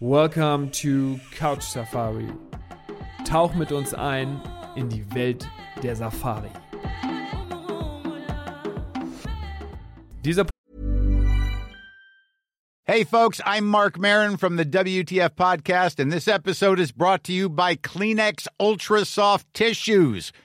Welcome to Couch Safari. Tauch mit uns ein in die Welt der Safari. Dieser Hey, folks, I'm Mark Marin from the WTF Podcast, and this episode is brought to you by Kleenex Ultra Soft Tissues,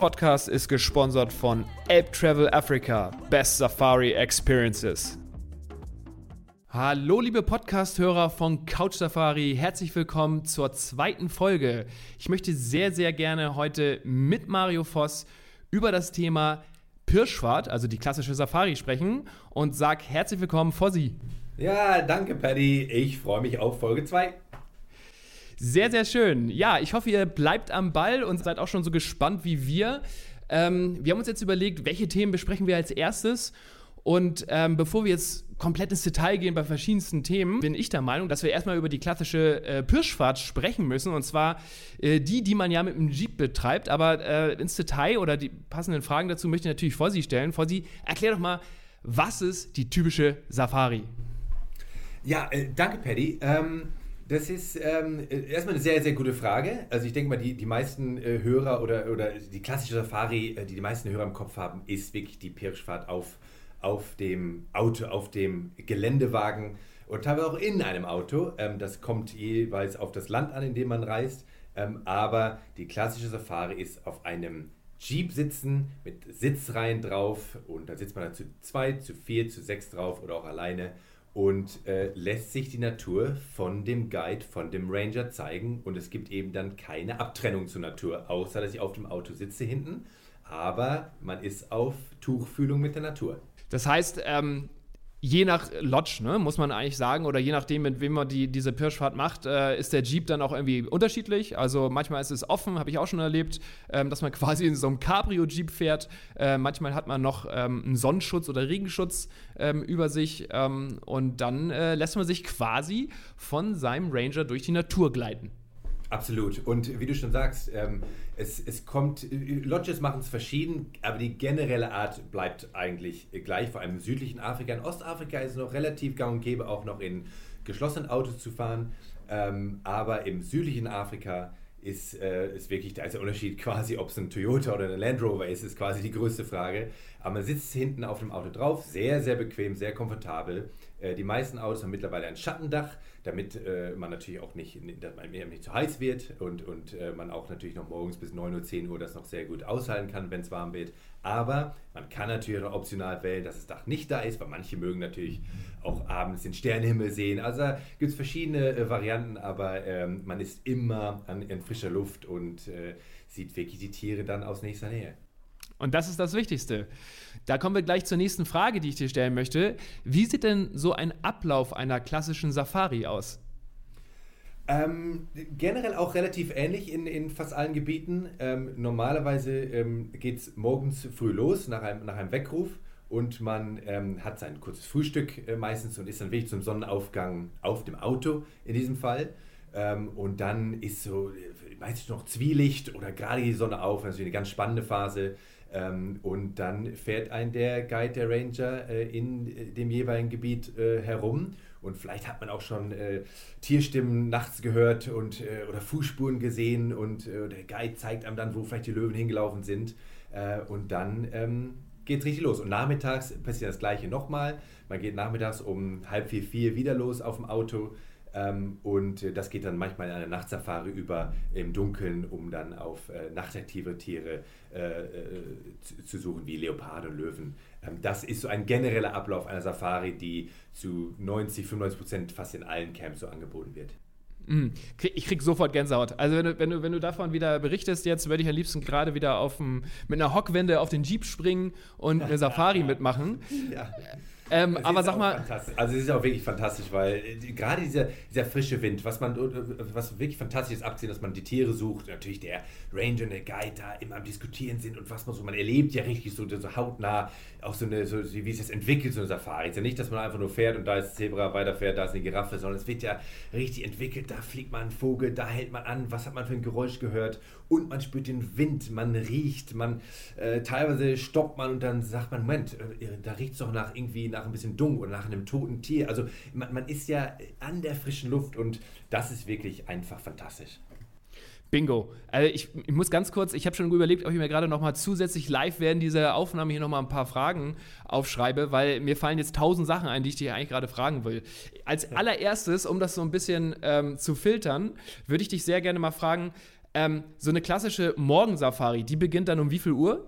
Podcast ist gesponsert von Ape Travel Africa, Best Safari Experiences. Hallo liebe Podcast-Hörer von Couch Safari, herzlich willkommen zur zweiten Folge. Ich möchte sehr, sehr gerne heute mit Mario Voss über das Thema Pirschfahrt, also die klassische Safari, sprechen und sag herzlich willkommen, Fossi. Ja, danke, Paddy. Ich freue mich auf Folge 2. Sehr, sehr schön. Ja, ich hoffe, ihr bleibt am Ball und seid auch schon so gespannt wie wir. Ähm, wir haben uns jetzt überlegt, welche Themen besprechen wir als erstes. Und ähm, bevor wir jetzt komplett ins Detail gehen bei verschiedensten Themen, bin ich der Meinung, dass wir erstmal über die klassische äh, Pirschfahrt sprechen müssen. Und zwar äh, die, die man ja mit dem Jeep betreibt. Aber äh, ins Detail oder die passenden Fragen dazu möchte ich natürlich Fossi stellen. Fossi, erklär doch mal, was ist die typische Safari? Ja, äh, danke, Paddy. Ähm, das ist ähm, erstmal eine sehr, sehr gute Frage. Also ich denke mal, die, die meisten äh, Hörer oder, oder die klassische Safari, äh, die die meisten Hörer im Kopf haben, ist wirklich die Pirschfahrt auf, auf dem Auto, auf dem Geländewagen und teilweise auch in einem Auto. Ähm, das kommt jeweils auf das Land an, in dem man reist. Ähm, aber die klassische Safari ist auf einem Jeep sitzen mit Sitzreihen drauf und da sitzt man dann zu zwei, zu vier, zu sechs drauf oder auch alleine und äh, lässt sich die Natur von dem Guide, von dem Ranger zeigen und es gibt eben dann keine Abtrennung zur Natur, außer dass ich auf dem Auto sitze hinten, aber man ist auf Tuchfühlung mit der Natur. Das heißt, ähm, je nach Lodge, ne, muss man eigentlich sagen, oder je nachdem, mit wem man die, diese Pirschfahrt macht, äh, ist der Jeep dann auch irgendwie unterschiedlich. Also manchmal ist es offen, habe ich auch schon erlebt, ähm, dass man quasi in so einem Cabrio-Jeep fährt. Äh, manchmal hat man noch ähm, einen Sonnenschutz oder Regenschutz ähm, über sich ähm, und dann äh, lässt man sich quasi von seinem Ranger durch die Natur gleiten. Absolut. Und wie du schon sagst, ähm, es, es kommt, Lodges machen es verschieden, aber die generelle Art bleibt eigentlich gleich, vor allem im südlichen Afrika. In Ostafrika ist es noch relativ gang und gäbe, auch noch in geschlossenen Autos zu fahren. Ähm, aber im südlichen Afrika ist, äh, ist wirklich der, also Unterschied quasi, ob es ein Toyota oder ein Land Rover ist, ist quasi die größte Frage. Aber man sitzt hinten auf dem Auto drauf, sehr, sehr bequem, sehr komfortabel. Äh, die meisten Autos haben mittlerweile ein Schattendach, damit äh, man natürlich auch nicht, dass man nicht zu heiß wird und, und äh, man auch natürlich noch morgens bis 9 Uhr, 10 Uhr das noch sehr gut aushalten kann, wenn es warm wird. Aber man kann natürlich auch optional wählen, dass das Dach nicht da ist, weil manche mögen natürlich auch abends den Sternenhimmel sehen. Also gibt es verschiedene äh, Varianten, aber ähm, man ist immer an, in frischer Luft und äh, sieht wirklich die Tiere dann aus nächster Nähe. Und das ist das Wichtigste. Da kommen wir gleich zur nächsten Frage, die ich dir stellen möchte. Wie sieht denn so ein Ablauf einer klassischen Safari aus? Ähm, generell auch relativ ähnlich in, in fast allen Gebieten. Ähm, normalerweise ähm, geht es morgens früh los nach einem, nach einem Weckruf und man ähm, hat sein kurzes Frühstück äh, meistens und ist dann wirklich zum Sonnenaufgang auf dem Auto in diesem Fall. Ähm, und dann ist so äh, meistens noch Zwielicht oder gerade die Sonne auf, ist eine ganz spannende Phase. Ähm, und dann fährt ein der Guide, der Ranger äh, in äh, dem jeweiligen Gebiet äh, herum. Und vielleicht hat man auch schon Tierstimmen nachts gehört und, oder Fußspuren gesehen und der Guide zeigt einem dann, wo vielleicht die Löwen hingelaufen sind. und dann ähm, geht es richtig los. Und nachmittags passiert das gleiche nochmal. Man geht nachmittags um halb vier, vier wieder los auf dem Auto und äh, das geht dann manchmal in eine Nachtsafari über im Dunkeln, um dann auf äh, nachtaktive Tiere äh, äh zu, zu, suchen, wie Leoparde und Löwen. Ähm, das ist so ein genereller Ablauf einer Safari, die zu 90, 95 Prozent fast in allen Camps so angeboten wird. Mhm. Ich krieg sofort Gänsehaut. Also wenn du, wenn du, wenn du davon wieder berichtest, jetzt würde ich am liebsten gerade wieder auf dem, mit einer Hockwende auf den Jeep springen und eine Safari mitmachen. Ja. Ähm, aber sag mal. Also es ist auch wirklich fantastisch, weil äh, gerade dieser, dieser frische Wind, was man was wirklich fantastisch ist, abgesehen, dass man die Tiere sucht, natürlich der Ranger und der Guide da immer am Diskutieren sind und was man so, man erlebt ja richtig so, so hautnah auch so eine, so, wie es jetzt entwickelt, so eine Safari. Es ist ja nicht, dass man einfach nur fährt und da ist Zebra, weiterfährt, da ist eine Giraffe, sondern es wird ja richtig entwickelt, da fliegt man ein Vogel, da hält man an, was hat man für ein Geräusch gehört und man spürt den Wind, man riecht, man äh, teilweise stoppt man und dann sagt man, Moment, äh, da riecht es doch nach irgendwie nach ein bisschen Dung oder nach einem toten Tier. Also man, man ist ja an der frischen Luft und das ist wirklich einfach fantastisch. Bingo. Also ich, ich, muss ganz kurz, ich habe schon überlegt, ob ich mir gerade nochmal zusätzlich live während dieser Aufnahme hier nochmal ein paar Fragen aufschreibe, weil mir fallen jetzt tausend Sachen ein, die ich dir eigentlich gerade fragen will. Als allererstes, um das so ein bisschen ähm, zu filtern, würde ich dich sehr gerne mal fragen, ähm, so eine klassische Morgensafari, die beginnt dann um wie viel Uhr?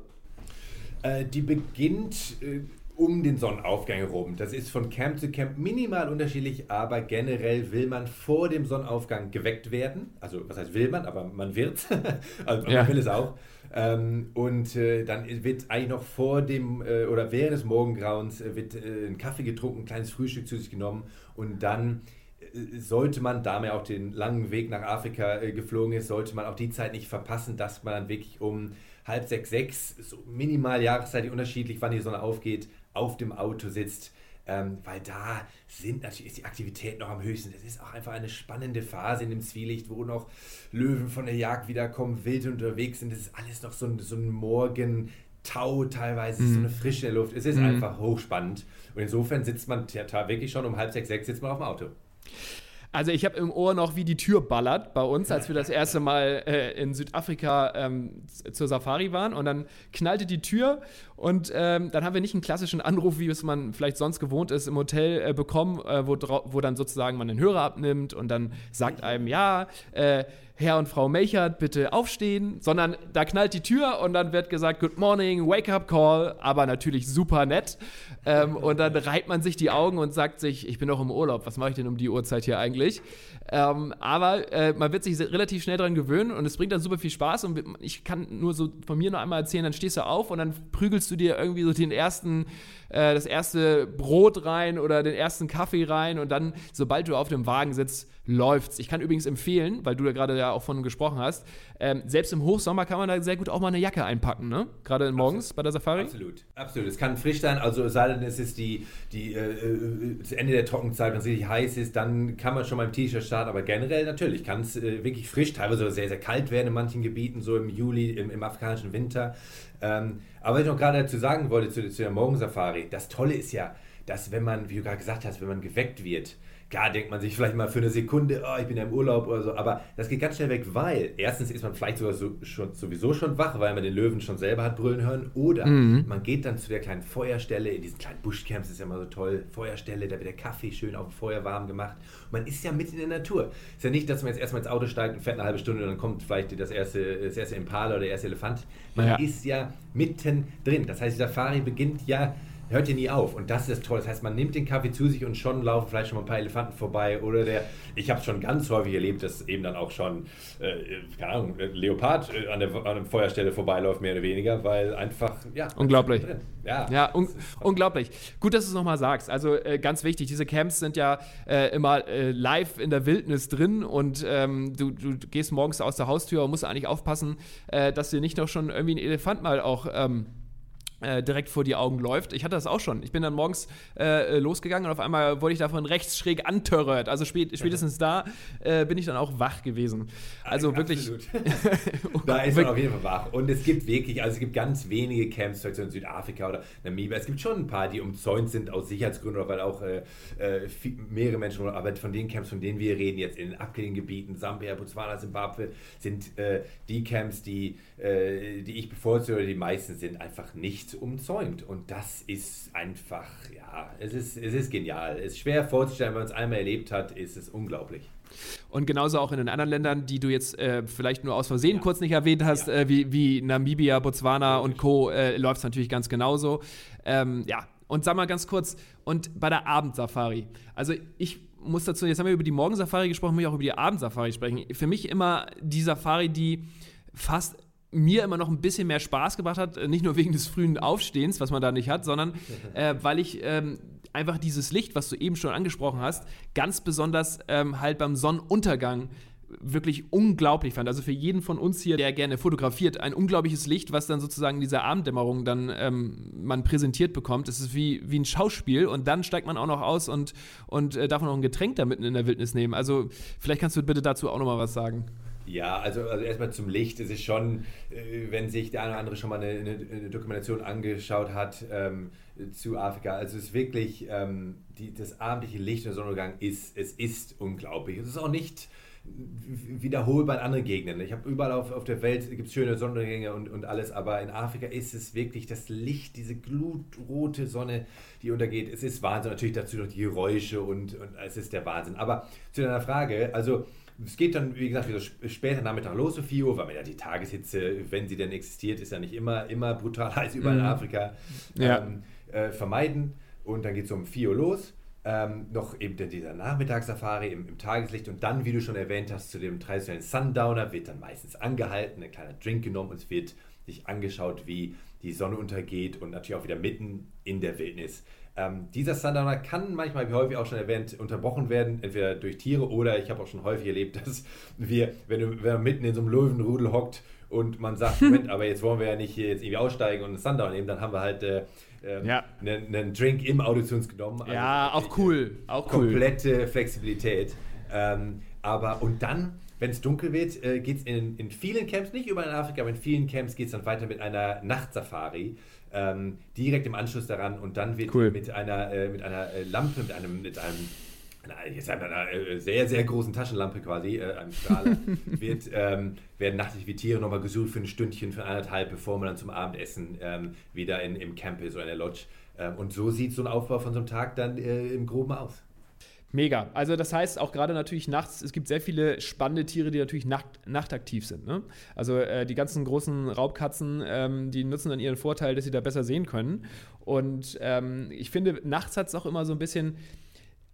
Äh, die beginnt äh, um den Sonnenaufgang herum. Das ist von Camp zu Camp minimal unterschiedlich, aber generell will man vor dem Sonnenaufgang geweckt werden. Also, was heißt will man, aber man wird. also, ja. man will es auch. Ähm, und äh, dann wird eigentlich noch vor dem äh, oder während des Morgengrauens äh, wird äh, ein Kaffee getrunken, ein kleines Frühstück zu sich genommen und dann äh, sollte man, da man auch den langen Weg nach Afrika äh, geflogen ist, sollte man auch die Zeit nicht verpassen, dass man dann wirklich um halb sechs, sechs, so minimal jahreszeitig unterschiedlich, wann die Sonne aufgeht, auf dem Auto sitzt. Ähm, weil da sind natürlich ist die Aktivität noch am höchsten. Das ist auch einfach eine spannende Phase in dem Zwielicht, wo noch Löwen von der Jagd wiederkommen, wild unterwegs sind. Das ist alles noch so ein, so ein Morgentau teilweise, mhm. so eine frische Luft. Es ist mhm. einfach hochspannend. Und insofern sitzt man wirklich schon um halb sechs, sechs sitzt man auf dem Auto. Also ich habe im Ohr noch, wie die Tür ballert bei uns, als wir das erste Mal äh, in Südafrika ähm, zur Safari waren. Und dann knallte die Tür und ähm, dann haben wir nicht einen klassischen Anruf, wie es man vielleicht sonst gewohnt ist, im Hotel äh, bekommen, äh, wo, wo, dann sozusagen man den Hörer abnimmt und dann sagt einem, ja, äh, Herr und Frau Melchert, bitte aufstehen, sondern da knallt die Tür und dann wird gesagt, Good morning, Wake-up Call, aber natürlich super nett. Ähm, und dann reibt man sich die Augen und sagt sich, ich bin doch im Urlaub, was mache ich denn um die Uhrzeit hier eigentlich? Ähm, aber äh, man wird sich relativ schnell daran gewöhnen und es bringt dann super viel Spaß. Und ich kann nur so von mir noch einmal erzählen, dann stehst du auf und dann prügelst du dir irgendwie so den ersten, äh, das erste Brot rein oder den ersten Kaffee rein und dann, sobald du auf dem Wagen sitzt, läuft's. Ich kann übrigens empfehlen, weil du da gerade ja auch von gesprochen hast, ähm, selbst im Hochsommer kann man da sehr gut auch mal eine Jacke einpacken, ne? Gerade morgens Absolut. bei der Safari. Absolut, absolut. Es kann frisch sein, also sei denn, es ist die, die äh, äh, das Ende der Trockenzeit, wenn es richtig heiß ist, dann kann man schon mal im T-Shirt starten, aber generell natürlich kann es äh, wirklich frisch, teilweise sehr, sehr kalt werden in manchen Gebieten, so im Juli, im, im afrikanischen Winter. Ähm, aber was ich noch gerade dazu sagen wollte, zu, zu der Morgensafari, das Tolle ist ja, dass wenn man, wie du gerade gesagt hast, wenn man geweckt wird, Klar denkt man sich vielleicht mal für eine Sekunde, oh, ich bin ja im Urlaub oder so, aber das geht ganz schnell weg, weil erstens ist man vielleicht sogar so, schon, sowieso schon wach, weil man den Löwen schon selber hat brüllen hören, oder mhm. man geht dann zu der kleinen Feuerstelle, in diesen kleinen Buschcamps ist ja immer so toll, Feuerstelle, da wird der Kaffee schön auf dem Feuer warm gemacht. man ist ja mitten in der Natur. Ist ja nicht, dass man jetzt erstmal ins Auto steigt und fährt eine halbe Stunde und dann kommt vielleicht das erste, das erste Impala oder der erste Elefant. Man ja. ist ja mitten drin. Das heißt, die Safari beginnt ja hört ja nie auf. Und das ist toll. Das heißt, man nimmt den Kaffee zu sich und schon laufen vielleicht schon mal ein paar Elefanten vorbei. Oder der, ich habe schon ganz häufig erlebt, dass eben dann auch schon, äh, keine Ahnung, Leopard äh, an der, an der Feuerstelle vorbeiläuft, mehr oder weniger, weil einfach, ja. Unglaublich. Ja, ja un unglaublich. Gut, dass du es nochmal sagst. Also äh, ganz wichtig, diese Camps sind ja äh, immer äh, live in der Wildnis drin und ähm, du, du, gehst morgens aus der Haustür und musst eigentlich aufpassen, äh, dass dir nicht noch schon irgendwie ein Elefant mal auch. Ähm, äh, direkt vor die Augen läuft. Ich hatte das auch schon. Ich bin dann morgens äh, losgegangen und auf einmal wurde ich davon rechts schräg antörert. Also spät, spätestens da äh, bin ich dann auch wach gewesen. Also Absolut. wirklich. da ist man auf jeden Fall wach. Und es gibt wirklich, also es gibt ganz wenige Camps, in Südafrika oder Namibia. Es gibt schon ein paar, die umzäunt sind aus Sicherheitsgründen oder weil auch äh, äh, viel, mehrere Menschen, aber von den Camps, von denen wir reden, jetzt in den abgelegenen Gebieten, Sambia, Botswana, Zimbabwe, sind äh, die Camps, die, die ich bevorzuge, die meisten sind einfach nicht umzäunt. Und das ist einfach, ja, es ist, es ist genial. Es ist schwer vorzustellen, wenn man es einmal erlebt hat, ist es unglaublich. Und genauso auch in den anderen Ländern, die du jetzt äh, vielleicht nur aus Versehen ja. kurz nicht erwähnt hast, ja. äh, wie, wie Namibia, Botswana und Co., äh, läuft es natürlich ganz genauso. Ähm, ja, und sag mal ganz kurz, und bei der Abendsafari, also ich muss dazu, jetzt haben wir über die Morgensafari gesprochen, muss ich auch über die Abendsafari sprechen. Für mich immer die Safari, die fast mir immer noch ein bisschen mehr Spaß gebracht hat, nicht nur wegen des frühen Aufstehens, was man da nicht hat, sondern äh, weil ich ähm, einfach dieses Licht, was du eben schon angesprochen hast, ganz besonders ähm, halt beim Sonnenuntergang wirklich unglaublich fand. Also für jeden von uns hier, der gerne fotografiert, ein unglaubliches Licht, was dann sozusagen in dieser Abenddämmerung dann ähm, man präsentiert bekommt. Es ist wie, wie ein Schauspiel und dann steigt man auch noch aus und, und äh, darf man noch ein Getränk da mitten in der Wildnis nehmen. Also vielleicht kannst du bitte dazu auch nochmal was sagen. Ja, also, also erstmal zum Licht. Es ist schon, äh, wenn sich der eine oder andere schon mal eine, eine, Dokumentation angeschaut hat ähm, zu Afrika, also es ist wirklich, ähm, die, das abendliche Licht und Sonnenuntergang ist, es ist unglaublich. Es ist auch nicht wiederholbar in anderen Gegenden. Ich habe überall auf, auf der Welt gibt schöne Sonnenuntergänge und, und alles, aber in Afrika ist es wirklich das Licht, diese glutrote Sonne, die untergeht. Es ist Wahnsinn. Natürlich dazu noch die Geräusche und, und es ist der Wahnsinn. Aber zu deiner Frage, also es geht dann, wie gesagt, wieder später Nachmittag los, so 4 Uhr, weil man ja die Tageshitze, wenn sie denn existiert, ist ja nicht immer, immer brutal heiß überall in mhm. Afrika, ja. ähm, äh, vermeiden. Und dann geht es um 4 Uhr los. Ähm, noch eben dieser Nachmittagssafari im, im, Tageslicht und dann, wie du schon erwähnt hast, zu dem traditionellen Sundowner wird dann meistens angehalten, ein kleiner Drink genommen und es wird sich angeschaut, wie die Sonne untergeht und natürlich auch wieder mitten in der Wildnis. Ähm, dieser Sundowner kann manchmal, wie häufig auch schon erwähnt, unterbrochen werden, entweder durch Tiere oder ich habe auch schon häufig erlebt, dass wir, wenn, man mitten in so einem Löwenrudel hockt und man sagt, Moment, aber jetzt wollen wir ja nicht hier jetzt irgendwie aussteigen und einen Sundowner nehmen, dann haben wir halt äh, ähm, ja. einen, einen, Drink im uns genommen. Also ja, auch cool. Auch komplette Flexibilität. Ähm, aber und dann, wenn es dunkel wird, äh, geht es in, in vielen Camps, nicht überall in Afrika, aber in vielen Camps geht es dann weiter mit einer Nachtsafari. Ähm, direkt im Anschluss daran und dann wird cool. mit einer, äh, mit einer äh, Lampe, mit einem, mit einem jetzt haben wir eine äh, sehr, sehr großen Taschenlampe quasi, äh, einem Strahler, wird, ähm, werden nachtlich wie Tiere nochmal gesucht für ein Stündchen, für anderthalb, bevor man dann zum Abendessen ähm, wieder in, im Camp ist oder in der Lodge. Ähm, und so sieht so ein Aufbau von so einem Tag dann äh, im Groben aus. Mega. Also das heißt auch gerade natürlich nachts, es gibt sehr viele spannende Tiere, die natürlich nacht, nachtaktiv sind. Ne? Also äh, die ganzen großen Raubkatzen, ähm, die nutzen dann ihren Vorteil, dass sie da besser sehen können. Und ähm, ich finde, nachts hat es auch immer so ein bisschen,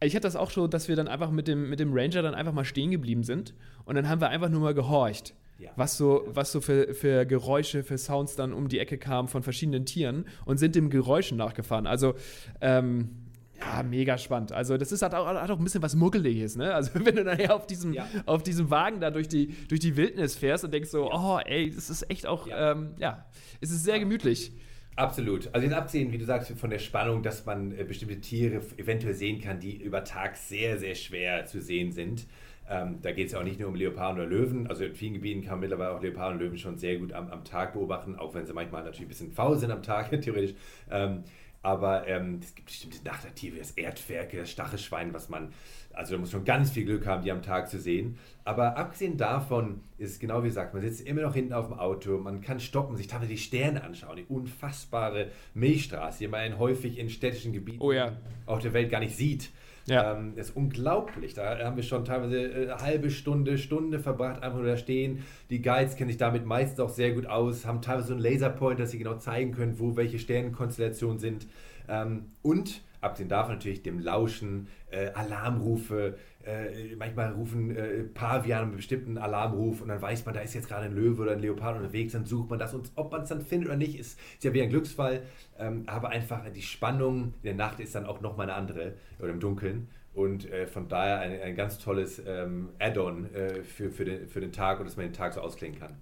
ich hatte das auch schon, dass wir dann einfach mit dem, mit dem Ranger dann einfach mal stehen geblieben sind und dann haben wir einfach nur mal gehorcht. Ja. Was so, was so für, für Geräusche, für Sounds dann um die Ecke kamen von verschiedenen Tieren und sind dem Geräuschen nachgefahren. Also, ähm, ja, mega spannend. Also, das ist, hat, auch, hat auch ein bisschen was Muggeliges, ne? Also, wenn du nachher auf diesem, ja. auf diesem Wagen da durch die, durch die Wildnis fährst und denkst so, oh, ey, das ist echt auch, ja, ähm, ja es ist sehr gemütlich. Absolut. Also jetzt absehen, wie du sagst, von der Spannung, dass man äh, bestimmte Tiere eventuell sehen kann, die über Tag sehr, sehr schwer zu sehen sind. Ähm, da geht es ja auch nicht nur um Leoparden oder Löwen. Also in vielen Gebieten kann man mittlerweile auch Leoparden und Löwen schon sehr gut am, am Tag beobachten, auch wenn sie manchmal natürlich ein bisschen faul sind am Tag, theoretisch. Ähm, aber ähm, es gibt bestimmte Nachtaktive, das Erdferkel, das Stachelschwein, was man, also da muss schon ganz viel Glück haben, die am Tag zu sehen. Aber abgesehen davon ist es genau wie gesagt, man sitzt immer noch hinten auf dem Auto, man kann stoppen, sich teilweise die Sterne anschauen, die unfassbare Milchstraße, die man häufig in städtischen Gebieten oh ja. auf der Welt gar nicht sieht. Ja. Ähm, das ist unglaublich. Da haben wir schon teilweise eine äh, halbe Stunde, Stunde verbracht, einfach nur da stehen. Die Guides kennen sich damit meistens auch sehr gut aus, haben teilweise so einen Laserpoint, dass sie genau zeigen können, wo welche Sternenkonstellationen sind. Ähm, und abgesehen davon natürlich dem Lauschen, äh, Alarmrufe, äh, manchmal rufen äh, Pavian einen bestimmten Alarmruf und dann weiß man, da ist jetzt gerade ein Löwe oder ein Leopard unterwegs, dann sucht man das und ob man es dann findet oder nicht, ist, ist ja wie ein Glücksfall, ähm, aber einfach die Spannung in der Nacht ist dann auch nochmal eine andere oder im Dunkeln und äh, von daher ein, ein ganz tolles ähm, Add-on äh, für, für, den, für den Tag und dass man den Tag so ausklingen kann.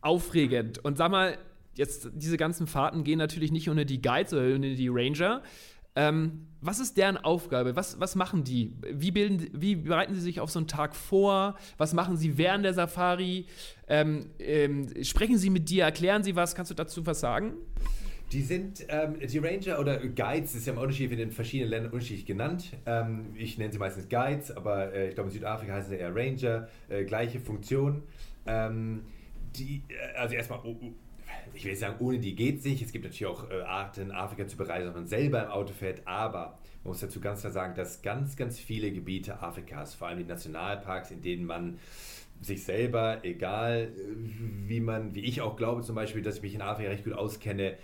Aufregend und sag mal, jetzt diese ganzen Fahrten gehen natürlich nicht ohne die Guides oder ohne die Ranger. Ähm, was ist deren Aufgabe? Was, was machen die? Wie, bilden, wie bereiten sie sich auf so einen Tag vor? Was machen sie während der Safari? Ähm, ähm, sprechen sie mit dir? Erklären sie was? Kannst du dazu was sagen? Die sind, ähm, die Ranger oder Guides, das ist ja im Unterschied in den verschiedenen Ländern unterschiedlich genannt. Ähm, ich nenne sie meistens Guides, aber äh, ich glaube in Südafrika heißen sie eher Ranger, äh, gleiche Funktion. Ähm, die, äh, also erstmal ich will sagen, ohne die geht es nicht. Es gibt natürlich auch äh, Arten, Afrika zu bereisen, dass man selber im Auto fährt, aber man muss dazu ganz klar sagen, dass ganz, ganz viele Gebiete Afrikas, vor allem die Nationalparks, in denen man sich selber, egal wie man, wie ich auch glaube zum Beispiel, dass ich mich in Afrika recht gut auskenne,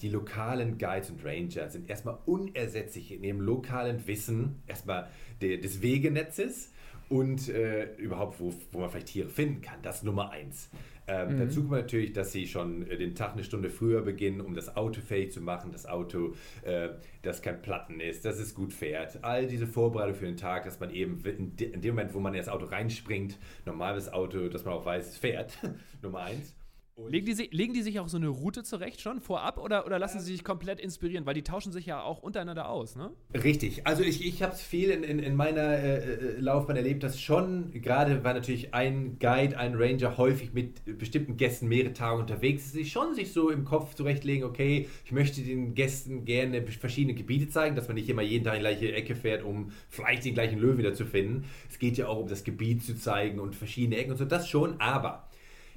die lokalen Guides und Ranger sind erstmal unersetzlich in ihrem lokalen Wissen, erstmal des Wegenetzes und äh, überhaupt, wo, wo man vielleicht Tiere finden kann. Das ist Nummer eins. Ähm, mhm. Dazu kommt natürlich, dass sie schon äh, den Tag eine Stunde früher beginnen, um das Auto fähig zu machen. Das Auto, äh, das kein Platten ist, dass es gut fährt. All diese Vorbereitung für den Tag, dass man eben in dem Moment, wo man in das Auto reinspringt, normales Auto, dass man auch weiß, es fährt. Nummer eins. Legen die, legen die, sich auch so eine Route zurecht schon vorab oder, oder lassen sie sich komplett inspirieren? Weil die tauschen sich ja auch untereinander aus, ne? Richtig. Also ich, ich habe es viel in, in, in meiner äh, äh, Laufbahn erlebt, dass schon, gerade weil natürlich ein Guide, ein Ranger häufig mit bestimmten Gästen mehrere Tage unterwegs ist, sich schon sich so im Kopf zurechtlegen, okay, ich möchte den Gästen gerne verschiedene Gebiete zeigen, dass man nicht immer jeden Tag in die gleiche Ecke fährt, um vielleicht den gleichen Löwen wieder zu finden. Es geht ja auch um das Gebiet zu zeigen und verschiedene Ecken und so, das schon, aber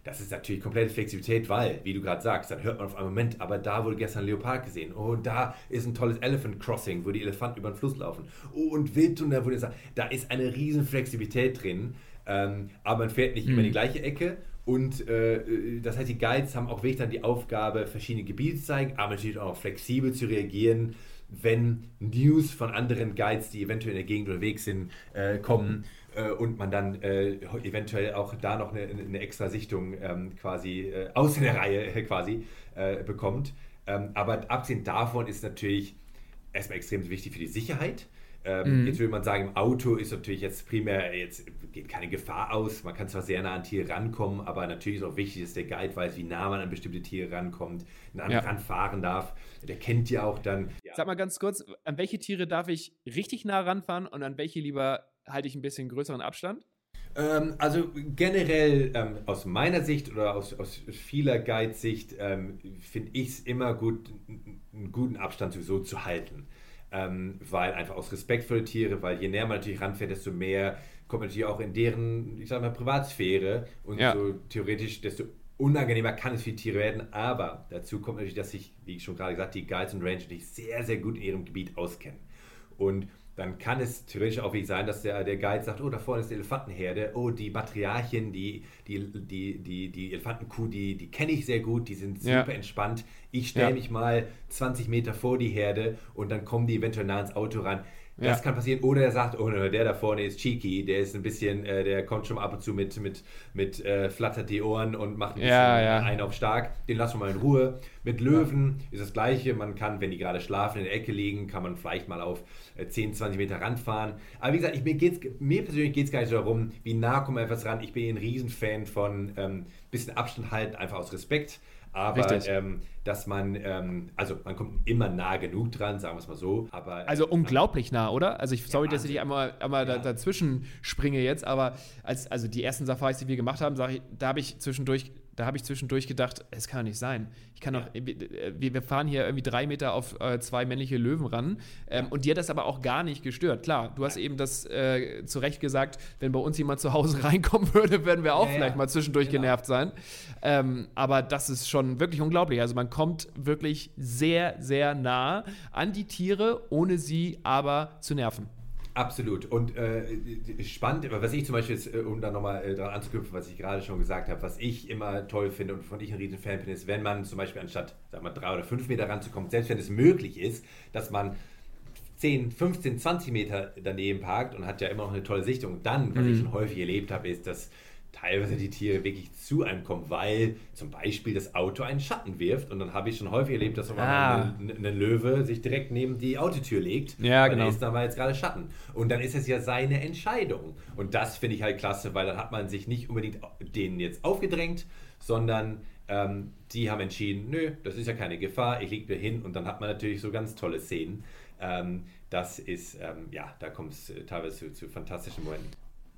das ist natürlich komplette Flexibilität, weil, wie du gerade sagst, dann hört man auf einen Moment, aber da wurde gestern ein Leopard gesehen. Oh, und da ist ein tolles Elephant Crossing, wo die Elefanten über den Fluss laufen. Oh, und Wildtunnel, wo die sagen, da ist eine riesen Flexibilität drin. Ähm, aber man fährt nicht mhm. immer in die gleiche Ecke. Und äh, das heißt, die Guides haben auch wirklich dann die Aufgabe, verschiedene Gebiete zu zeigen, aber natürlich auch flexibel zu reagieren, wenn News von anderen Guides, die eventuell in der Gegend unterwegs sind, äh, kommen äh, und man dann äh, eventuell auch da noch eine, eine extra Sichtung ähm, quasi äh, aus der Reihe äh, quasi äh, bekommt. Ähm, aber abgesehen davon ist natürlich erstmal extrem wichtig für die Sicherheit. Ähm, mhm. Jetzt würde man sagen, im Auto ist natürlich jetzt primär, jetzt geht keine Gefahr aus. Man kann zwar sehr nah an Tiere rankommen, aber natürlich ist auch wichtig, dass der Guide weiß, wie nah man an bestimmte Tiere rankommt, nah ja. ranfahren darf. Der kennt ja auch dann. Ja. Sag mal ganz kurz, an welche Tiere darf ich richtig nah ranfahren und an welche lieber halte ich ein bisschen größeren Abstand? Ähm, also generell ähm, aus meiner Sicht oder aus, aus vieler Guides-Sicht ähm, finde ich es immer gut, einen guten Abstand sowieso zu halten. Ähm, weil einfach aus Respekt für die Tiere, weil je näher man natürlich ranfährt, desto mehr kommt man natürlich auch in deren, ich sag mal, Privatsphäre und ja. so theoretisch, desto unangenehmer kann es für die Tiere werden. Aber dazu kommt natürlich, dass sich, wie ich schon gerade gesagt, die Guides und Ranger sich sehr, sehr gut in ihrem Gebiet auskennen. Und dann kann es theoretisch auch wie sein, dass der, der Guide sagt, oh, da vorne ist die Elefantenherde, oh, die Matriarchin, die, die, die, die, die Elefantenkuh, die, die kenne ich sehr gut, die sind super ja. entspannt. Ich stelle ja. mich mal 20 Meter vor die Herde und dann kommen die eventuell nah ins Auto ran. Das ja. kann passieren. Oder er sagt, oh, der da vorne ist cheeky, der ist ein bisschen, äh, der kommt schon ab und zu mit, mit, mit äh, flattert die Ohren und macht ein bisschen ja, ja. einen auf stark. Den lassen wir mal in Ruhe. Mit Löwen ist das Gleiche. Man kann, wenn die gerade schlafen, in der Ecke liegen, kann man vielleicht mal auf äh, 10, 20 Meter ranfahren. Aber wie gesagt, ich, mir, geht's, mir persönlich geht es gar nicht darum, wie nah kommen wir etwas ran. Ich bin ein Riesenfan von ähm, bisschen Abstand halten, einfach aus Respekt aber ähm, dass man, ähm, also man kommt immer nah genug dran, sagen wir es mal so. Aber, also unglaublich nah, oder? Also ich, sorry, ja, dass ich einmal, einmal ja. dazwischen springe jetzt, aber als, also die ersten Safaris, die wir gemacht haben, ich, da habe ich zwischendurch da habe ich zwischendurch gedacht, es kann doch nicht sein. Ich kann doch, wir, fahren hier irgendwie drei Meter auf äh, zwei männliche Löwen ran. Ähm, und dir hat das aber auch gar nicht gestört. Klar, du hast eben das äh, zu Recht gesagt, wenn bei uns jemand zu Hause reinkommen würde, würden wir auch ja, vielleicht ja. mal zwischendurch genau. genervt sein. Ähm, aber das ist schon wirklich unglaublich. Also man kommt wirklich sehr, sehr nah an die Tiere, ohne sie aber zu nerven. Absolut. Und äh, spannend, aber was ich zum Beispiel, jetzt, äh, um da nochmal äh, dran anzuknüpfen, was ich gerade schon gesagt habe, was ich immer toll finde und von ich ein riesen Fan bin, ist, wenn man zum Beispiel anstatt, sag mal, drei oder fünf Meter ranzukommen, selbst wenn es möglich ist, dass man 10, 15, 20 Meter daneben parkt und hat ja immer noch eine tolle Sichtung. Dann, was mhm. ich schon häufig erlebt habe, ist, dass teilweise die Tiere wirklich zu einem kommen, weil zum Beispiel das Auto einen Schatten wirft. Und dann habe ich schon häufig erlebt, dass ah. ein, Löwe sich direkt neben die Autotür legt. Ja, genau. Ist, da war jetzt gerade Schatten. Und dann ist es ja seine Entscheidung. Und das finde ich halt klasse, weil dann hat man sich nicht unbedingt denen jetzt aufgedrängt, sondern ähm, die haben entschieden, nö, das ist ja keine Gefahr, ich lege mir hin. Und dann hat man natürlich so ganz tolle Szenen. Ähm, das ist, ähm, ja, da kommt es äh, teilweise zu, zu fantastischen Momenten.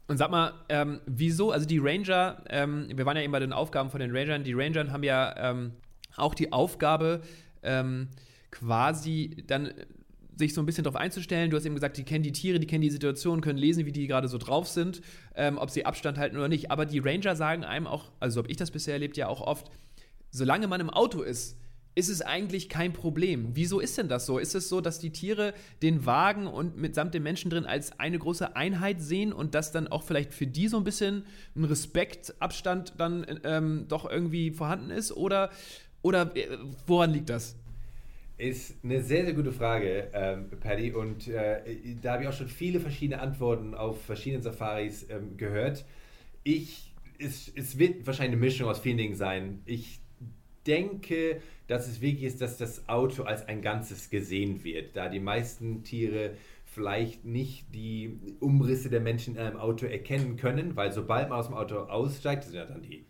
Und sag mal, ähm, wieso, also die Ranger, ähm, wir waren ja eben bei den Aufgaben von den Rangern, die Ranger haben ja ähm, auch die Aufgabe, ähm, quasi dann sich so ein bisschen darauf einzustellen. Du hast eben gesagt, die kennen die Tiere, die kennen die Situation, können lesen, wie die gerade so drauf sind, ähm, ob sie Abstand halten oder nicht. Aber die Ranger sagen einem auch, also so habe ich das bisher erlebt, ja auch oft, solange man im Auto ist, ist es eigentlich kein Problem. Wieso ist denn das so? Ist es so, dass die Tiere den Wagen und mitsamt den Menschen drin als eine große Einheit sehen und dass dann auch vielleicht für die so ein bisschen ein Respektabstand dann ähm, doch irgendwie vorhanden ist? Oder, oder äh, woran liegt das? Ist eine sehr, sehr gute Frage, ähm, Paddy. Und äh, da habe ich auch schon viele verschiedene Antworten auf verschiedenen Safaris ähm, gehört. Ich, es, es wird wahrscheinlich eine Mischung aus vielen Dingen sein. Ich denke, dass es wichtig ist, dass das Auto als ein Ganzes gesehen wird, da die meisten Tiere vielleicht nicht die Umrisse der Menschen in einem Auto erkennen können, weil sobald man aus dem Auto aussteigt, das sind ja dann die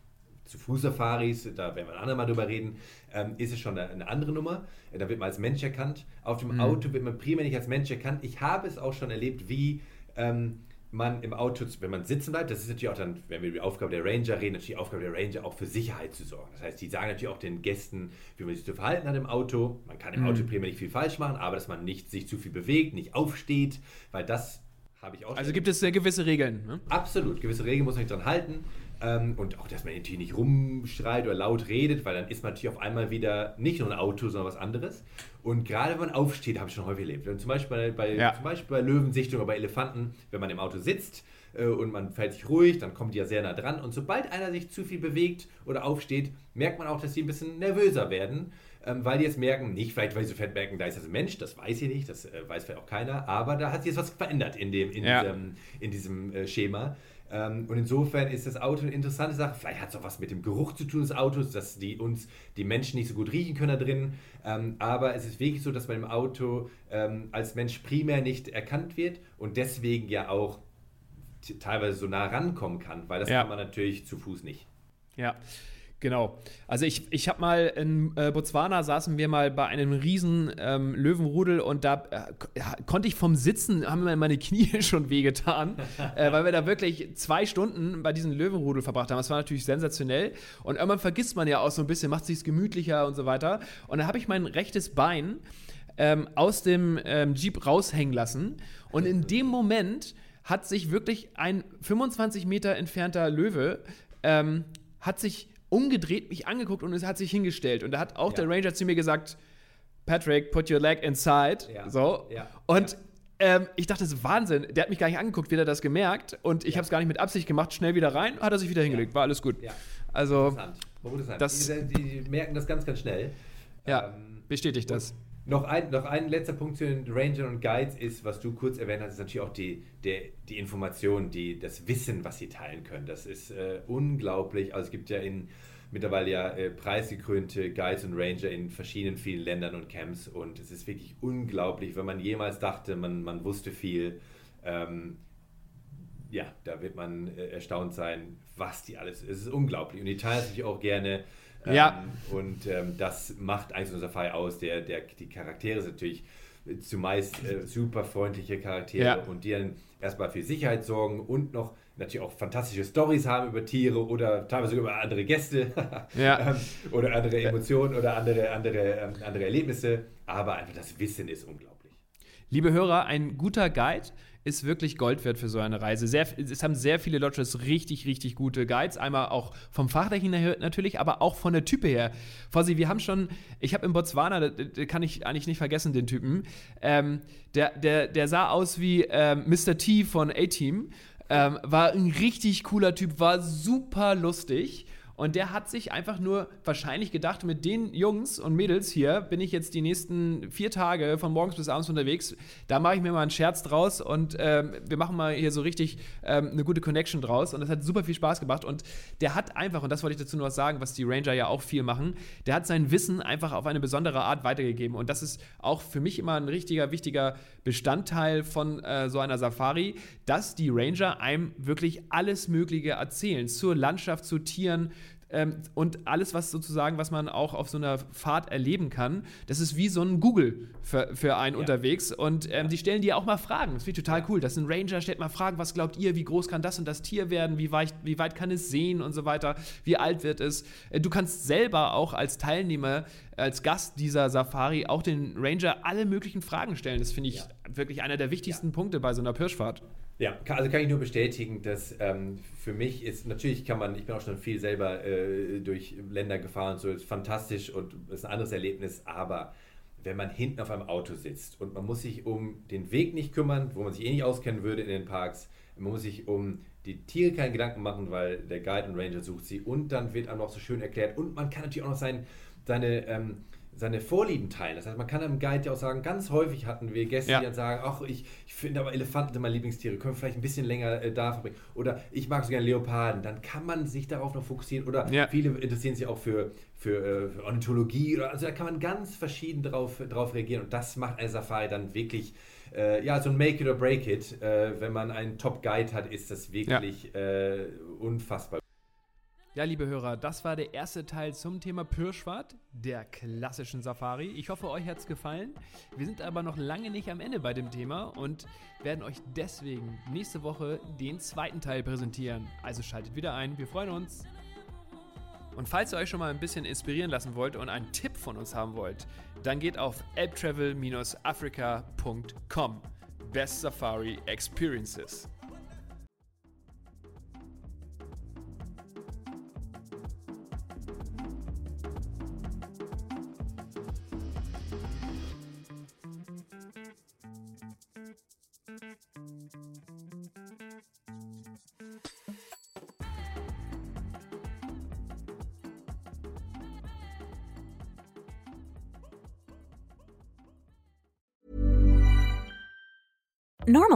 zu Fuß-Safaris, da werden wir ein andermal drüber reden, ähm, ist es schon eine, andere Nummer. Da wird man als Mensch erkannt. Auf dem mhm. Auto wird man primär nicht als Mensch erkannt. Ich habe es auch schon erlebt, wie ähm, man im Auto, wenn man sitzen bleibt, das ist natürlich auch dann, wenn wir über die Aufgabe der Ranger reden, natürlich die Aufgabe der Ranger auch für Sicherheit zu sorgen. Das heißt, die sagen natürlich auch den Gästen, wie man sich zu verhalten hat im Auto. Man kann im mhm. Auto primär nicht viel falsch machen, aber dass man nicht sich zu viel bewegt, nicht aufsteht, weil das habe ich auch Also gibt es äh, gewisse Regeln. Ne? Absolut, gewisse Regeln muss man sich dran halten. Ähm, und auch, dass man natürlich nicht rumschreit oder laut redet, weil dann ist man natürlich auf einmal wieder nicht nur ein Auto, sondern was anderes. Und gerade wenn man aufsteht, habe ich schon häufig erlebt. Zum Beispiel bei, ja. zum Beispiel bei Löwensichtung oder bei Elefanten, wenn man im Auto sitzt äh, und man fällt sich ruhig, dann kommen die ja sehr nah dran. Und sobald einer sich zu viel bewegt oder aufsteht, merkt man auch, dass sie ein bisschen nervöser werden ähm, weil die jetzt merken, nicht vielleicht, weil sie so fett merken, da ist das ein Mensch, das weiß ich nicht, das äh, weiß vielleicht auch keiner, aber da hat sich jetzt was verändert in, dem, in ja. diesem, in diesem äh, Schema. Ähm, und insofern ist das Auto eine interessante Sache. Vielleicht hat es auch was mit dem Geruch zu tun des Autos, dass die uns, die Menschen nicht so gut riechen können da drin. Ähm, aber es ist wirklich so, dass man im Auto ähm, als Mensch primär nicht erkannt wird und deswegen ja auch teilweise so nah rankommen kann, weil das ja. kann man natürlich zu Fuß nicht. Ja. Genau. Also ich, ich habe mal in äh, Botswana saßen wir mal bei einem riesen ähm, Löwenrudel und da äh, konnte ich vom Sitzen, haben mir meine Knie schon wehgetan, äh, weil wir da wirklich zwei Stunden bei diesem Löwenrudel verbracht haben. Das war natürlich sensationell und irgendwann vergisst man ja auch so ein bisschen, macht sich gemütlicher und so weiter. Und da habe ich mein rechtes Bein ähm, aus dem ähm, Jeep raushängen lassen und in dem Moment hat sich wirklich ein 25 Meter entfernter Löwe ähm, hat sich umgedreht, mich angeguckt und es hat sich hingestellt. Und da hat auch ja. der Ranger zu mir gesagt, Patrick, put your leg inside. Ja. So. Ja. Und ähm, ich dachte, das ist Wahnsinn. Der hat mich gar nicht angeguckt, wieder das gemerkt. Und ich habe es gar nicht mit Absicht gemacht. Schnell wieder rein, hat er sich wieder hingelegt. War alles gut. Also, Interessant. Interessant. Das, die, die, merken das ganz, ganz schnell. Ja, ähm, bestätigt das. Noch ein, noch ein letzter Punkt zu den Rangern und Guides ist, was du kurz erwähnt hast, ist natürlich auch die, der, die Information, die, das Wissen, was sie teilen können. Das ist äh, unglaublich. Also es gibt ja in mittlerweile ja äh, preisgekrönte Guides und Ranger in verschiedenen vielen Ländern und Camps und es ist wirklich unglaublich, wenn man jemals dachte, man, man wusste viel. Ähm, ja, da wird man äh, erstaunt sein, was die alles. Es ist unglaublich und die teilen natürlich auch gerne ähm, ja. Und ähm, das macht eigentlich ein Safari aus. Der, der, die Charaktere sind natürlich zumeist äh, super freundliche Charaktere ja. und die dann erstmal für Sicherheit sorgen und noch natürlich auch fantastische Stories haben über Tiere oder teilweise über andere Gäste ja. Ähm, oder andere Emotionen oder andere, andere, ähm, andere Erlebnisse. Aber einfach das Wissen ist unglaublich. Liebe Hörer, ein guter Guide ist wirklich Gold wert für so eine Reise. Sehr, es haben sehr viele Lodges richtig, richtig gute Guides. Einmal auch vom Fachdecken her natürlich, aber auch von der Type her. Fossi, wir haben schon, ich habe in Botswana, das, kann ich eigentlich nicht vergessen, den Typen, ähm, der, der, der sah aus wie ähm, Mr. T von A-Team. Ähm, war ein richtig cooler Typ, war super lustig. Und der hat sich einfach nur wahrscheinlich gedacht, mit den Jungs und Mädels hier bin ich jetzt die nächsten vier Tage von morgens bis abends unterwegs. Da mache ich mir mal einen Scherz draus und ähm, wir machen mal hier so richtig ähm, eine gute Connection draus. Und das hat super viel Spaß gemacht. Und der hat einfach, und das wollte ich dazu noch sagen, was die Ranger ja auch viel machen, der hat sein Wissen einfach auf eine besondere Art weitergegeben. Und das ist auch für mich immer ein richtiger, wichtiger Bestandteil von äh, so einer Safari, dass die Ranger einem wirklich alles Mögliche erzählen zur Landschaft, zu Tieren, ähm, und alles, was sozusagen, was man auch auf so einer Fahrt erleben kann, das ist wie so ein Google für, für einen ja. unterwegs. Und ähm, ja. die stellen dir auch mal Fragen. Das finde ich total cool. Das ist ein Ranger, stellt mal Fragen, was glaubt ihr, wie groß kann das und das Tier werden, wie weit, wie weit kann es sehen und so weiter, wie alt wird es. Äh, du kannst selber auch als Teilnehmer als Gast dieser Safari auch den Ranger alle möglichen Fragen stellen. Das finde ich ja. wirklich einer der wichtigsten. Punkte bei so einer Pirschfahrt. Ja, also kann ich nur bestätigen, dass ähm, für mich ist, natürlich kann man, ich bin auch schon viel selber äh, durch Länder gefahren, so ist fantastisch und ist ein anderes Erlebnis, aber wenn man hinten auf einem Auto sitzt und man muss sich um den Weg nicht kümmern, wo man sich eh nicht auskennen würde in den Parks, man muss sich um die Tiere keine Gedanken machen, weil der Guide und Ranger sucht sie und dann wird einem noch so schön erklärt und man kann natürlich auch noch sein, seine ähm, seine Vorlieben teilen. Das heißt, man kann einem Guide ja auch sagen, ganz häufig hatten wir Gäste, ja. die dann sagen, ach, ich, ich finde aber Elefanten sind meine Lieblingstiere, können wir vielleicht ein bisschen länger äh, da verbringen. Oder ich mag so gerne Leoparden. Dann kann man sich darauf noch fokussieren. Oder ja. viele interessieren sich auch für, für, äh, für Ornithologie. Oder, also da kann man ganz verschieden drauf, drauf reagieren. Und das macht eine Safari dann wirklich äh, ja, so ein Make it or break it. Äh, wenn man einen Top-Guide hat, ist das wirklich ja. äh, unfassbar. Ja, liebe Hörer, das war der erste Teil zum Thema Pirschwart, der klassischen Safari. Ich hoffe, euch hat es gefallen. Wir sind aber noch lange nicht am Ende bei dem Thema und werden euch deswegen nächste Woche den zweiten Teil präsentieren. Also schaltet wieder ein, wir freuen uns. Und falls ihr euch schon mal ein bisschen inspirieren lassen wollt und einen Tipp von uns haben wollt, dann geht auf elbtravel-africa.com. Best Safari Experiences.